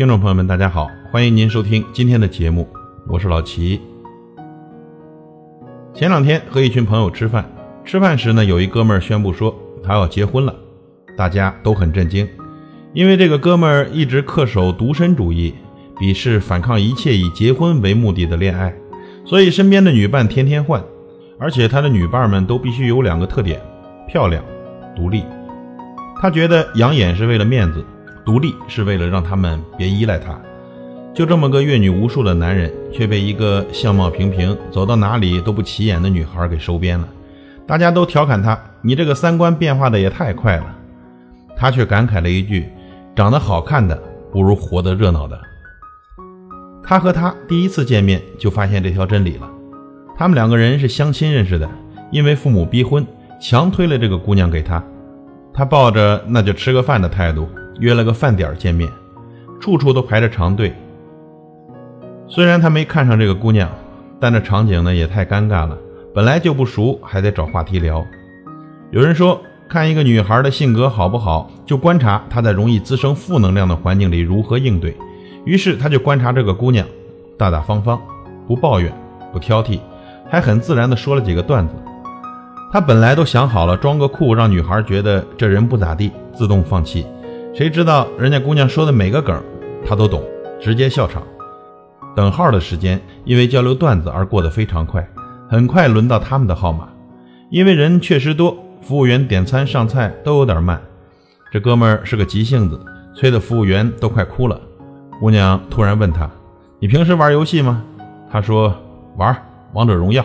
听众朋友们，大家好，欢迎您收听今天的节目，我是老齐。前两天和一群朋友吃饭，吃饭时呢，有一哥们儿宣布说他要结婚了，大家都很震惊，因为这个哥们儿一直恪守独身主义，鄙视反抗一切以结婚为目的的恋爱，所以身边的女伴天天换，而且他的女伴们都必须有两个特点：漂亮、独立。他觉得养眼是为了面子。独立是为了让他们别依赖他，就这么个阅女无数的男人，却被一个相貌平平、走到哪里都不起眼的女孩给收编了。大家都调侃他：“你这个三观变化的也太快了。”他却感慨了一句：“长得好看的不如活得热闹的。”他和她第一次见面就发现这条真理了。他们两个人是相亲认识的，因为父母逼婚，强推了这个姑娘给他。他抱着那就吃个饭的态度。约了个饭点见面，处处都排着长队。虽然他没看上这个姑娘，但这场景呢也太尴尬了。本来就不熟，还得找话题聊。有人说，看一个女孩的性格好不好，就观察她在容易滋生负能量的环境里如何应对。于是他就观察这个姑娘，大大方方，不抱怨，不挑剔，还很自然地说了几个段子。他本来都想好了，装个酷，让女孩觉得这人不咋地，自动放弃。谁知道人家姑娘说的每个梗，他都懂，直接笑场。等号的时间因为交流段子而过得非常快，很快轮到他们的号码。因为人确实多，服务员点餐上菜都有点慢。这哥们儿是个急性子，催得服务员都快哭了。姑娘突然问他：“你平时玩游戏吗？”他说：“玩王者荣耀。”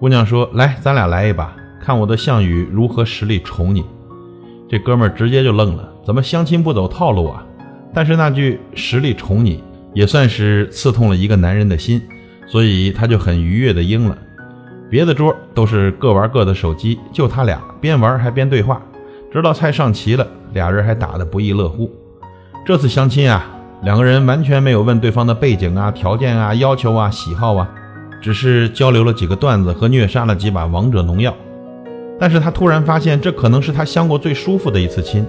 姑娘说：“来，咱俩来一把，看我的项羽如何实力宠你。”这哥们儿直接就愣了。怎么相亲不走套路啊？但是那句实力宠你，也算是刺痛了一个男人的心，所以他就很愉悦的应了。别的桌都是各玩各的手机，就他俩边玩还边对话，直到菜上齐了，俩人还打得不亦乐乎。这次相亲啊，两个人完全没有问对方的背景啊、条件啊、要求啊、喜好啊，只是交流了几个段子和虐杀了几把王者农药。但是他突然发现，这可能是他相过最舒服的一次亲。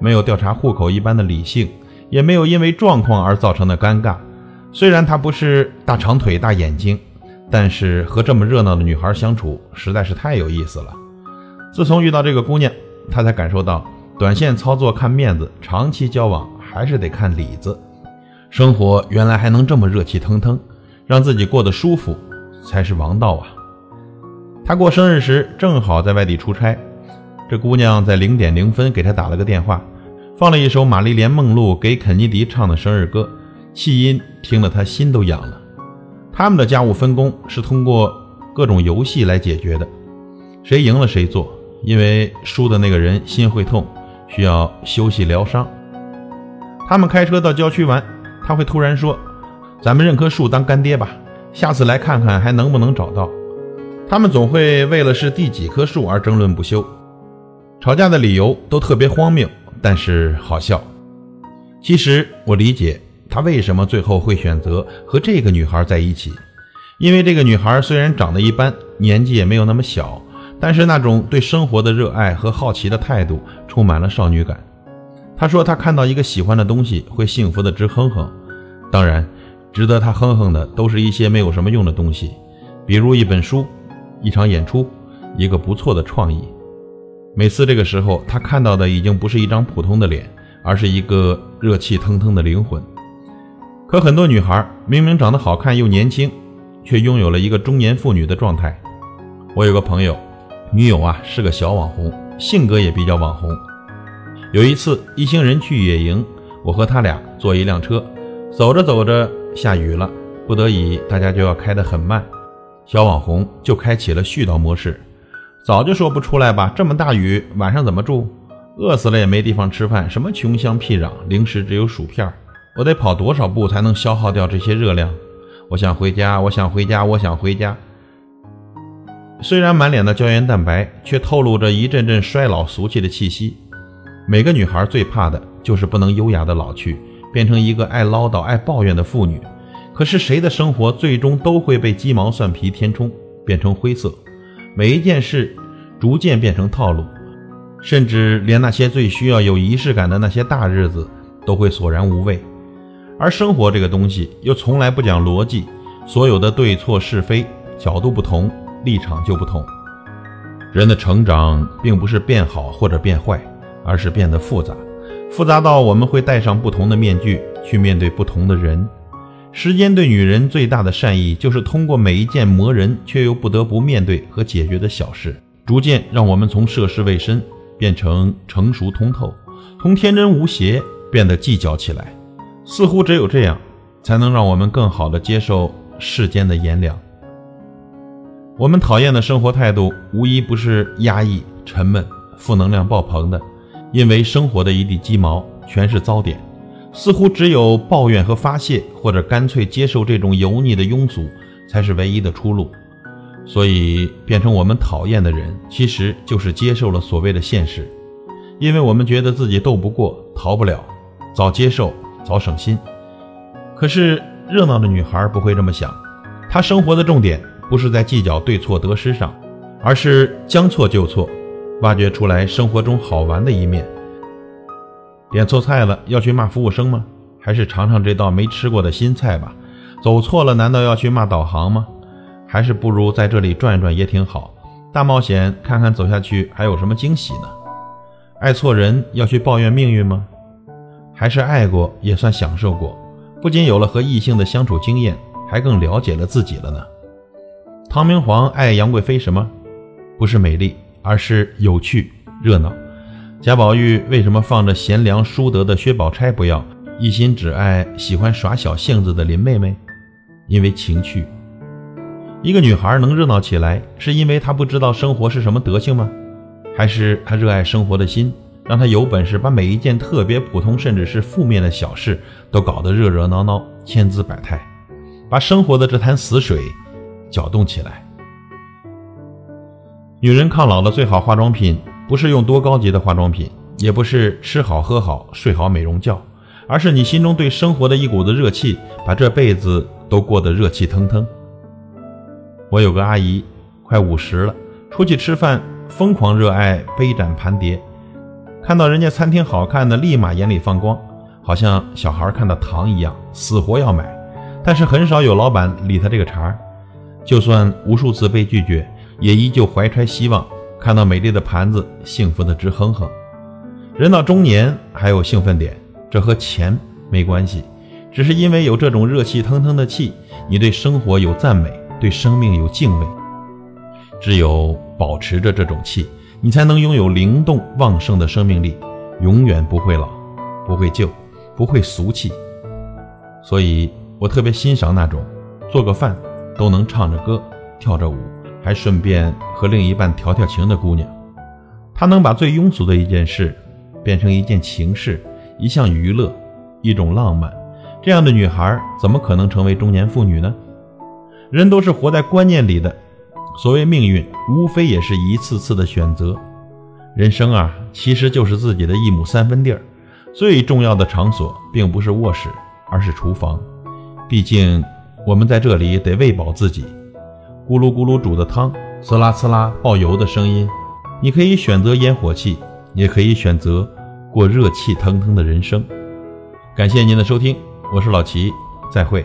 没有调查户口一般的理性，也没有因为状况而造成的尴尬。虽然他不是大长腿、大眼睛，但是和这么热闹的女孩相处实在是太有意思了。自从遇到这个姑娘，他才感受到短线操作看面子，长期交往还是得看里子。生活原来还能这么热气腾腾，让自己过得舒服才是王道啊！他过生日时正好在外地出差，这姑娘在零点零分给他打了个电话。放了一首玛丽莲梦露给肯尼迪唱的生日歌，气音听得他心都痒了。他们的家务分工是通过各种游戏来解决的，谁赢了谁做，因为输的那个人心会痛，需要休息疗伤。他们开车到郊区玩，他会突然说：“咱们认棵树当干爹吧，下次来看看还能不能找到。”他们总会为了是第几棵树而争论不休，吵架的理由都特别荒谬。但是好笑。其实我理解他为什么最后会选择和这个女孩在一起，因为这个女孩虽然长得一般，年纪也没有那么小，但是那种对生活的热爱和好奇的态度充满了少女感。他说他看到一个喜欢的东西会幸福的直哼哼。当然，值得他哼哼的都是一些没有什么用的东西，比如一本书、一场演出、一个不错的创意。每次这个时候，他看到的已经不是一张普通的脸，而是一个热气腾腾的灵魂。可很多女孩明明长得好看又年轻，却拥有了一个中年妇女的状态。我有个朋友，女友啊是个小网红，性格也比较网红。有一次一行人去野营，我和他俩坐一辆车，走着走着下雨了，不得已大家就要开得很慢，小网红就开启了絮叨模式。早就说不出来吧，这么大雨，晚上怎么住？饿死了也没地方吃饭，什么穷乡僻壤，零食只有薯片。我得跑多少步才能消耗掉这些热量？我想回家，我想回家，我想回家。虽然满脸的胶原蛋白，却透露着一阵阵衰老俗气的气息。每个女孩最怕的就是不能优雅的老去，变成一个爱唠叨、爱抱怨的妇女。可是谁的生活最终都会被鸡毛蒜皮填充，变成灰色？每一件事逐渐变成套路，甚至连那些最需要有仪式感的那些大日子都会索然无味。而生活这个东西又从来不讲逻辑，所有的对错是非角度不同，立场就不同。人的成长并不是变好或者变坏，而是变得复杂，复杂到我们会戴上不同的面具去面对不同的人。时间对女人最大的善意，就是通过每一件磨人却又不得不面对和解决的小事，逐渐让我们从涉世未深变成成熟通透，从天真无邪变得计较起来。似乎只有这样，才能让我们更好地接受世间的炎凉。我们讨厌的生活态度，无一不是压抑、沉闷、负能量爆棚的，因为生活的一地鸡毛全是糟点。似乎只有抱怨和发泄，或者干脆接受这种油腻的庸俗，才是唯一的出路。所以，变成我们讨厌的人，其实就是接受了所谓的现实，因为我们觉得自己斗不过、逃不了，早接受早省心。可是，热闹的女孩不会这么想，她生活的重点。不是在计较对错得失上，而是将错就错，挖掘出来生活中好玩的一面。点错菜了要去骂服务生吗？还是尝尝这道没吃过的新菜吧？走错了难道要去骂导航吗？还是不如在这里转一转也挺好，大冒险看看走下去还有什么惊喜呢？爱错人要去抱怨命运吗？还是爱过也算享受过，不仅有了和异性的相处经验，还更了解了自己了呢？唐明皇爱杨贵妃什么？不是美丽，而是有趣、热闹。贾宝玉为什么放着贤良淑德的薛宝钗不要，一心只爱喜欢耍小性子的林妹妹？因为情趣。一个女孩能热闹起来，是因为她不知道生活是什么德性吗？还是她热爱生活的心，让她有本事把每一件特别普通甚至是负面的小事都搞得热热闹闹、千姿百态，把生活的这潭死水。搅动起来。女人抗老的最好化妆品，不是用多高级的化妆品，也不是吃好喝好睡好美容觉，而是你心中对生活的一股子热气，把这辈子都过得热气腾腾。我有个阿姨，快五十了，出去吃饭疯狂热爱杯盏盘碟，看到人家餐厅好看的，立马眼里放光，好像小孩看到糖一样，死活要买。但是很少有老板理他这个茬儿。就算无数次被拒绝，也依旧怀揣希望，看到美丽的盘子，幸福的直哼哼。人到中年还有兴奋点，这和钱没关系，只是因为有这种热气腾腾的气，你对生活有赞美，对生命有敬畏。只有保持着这种气，你才能拥有灵动旺盛的生命力，永远不会老，不会旧，不会俗气。所以我特别欣赏那种做个饭。都能唱着歌，跳着舞，还顺便和另一半调调情的姑娘，她能把最庸俗的一件事变成一件情事，一项娱乐，一种浪漫。这样的女孩怎么可能成为中年妇女呢？人都是活在观念里的，所谓命运，无非也是一次次的选择。人生啊，其实就是自己的一亩三分地儿，最重要的场所并不是卧室，而是厨房，毕竟。我们在这里得喂饱自己，咕噜咕噜煮的汤，呲啦呲啦爆油的声音。你可以选择烟火气，也可以选择过热气腾腾的人生。感谢您的收听，我是老齐，再会。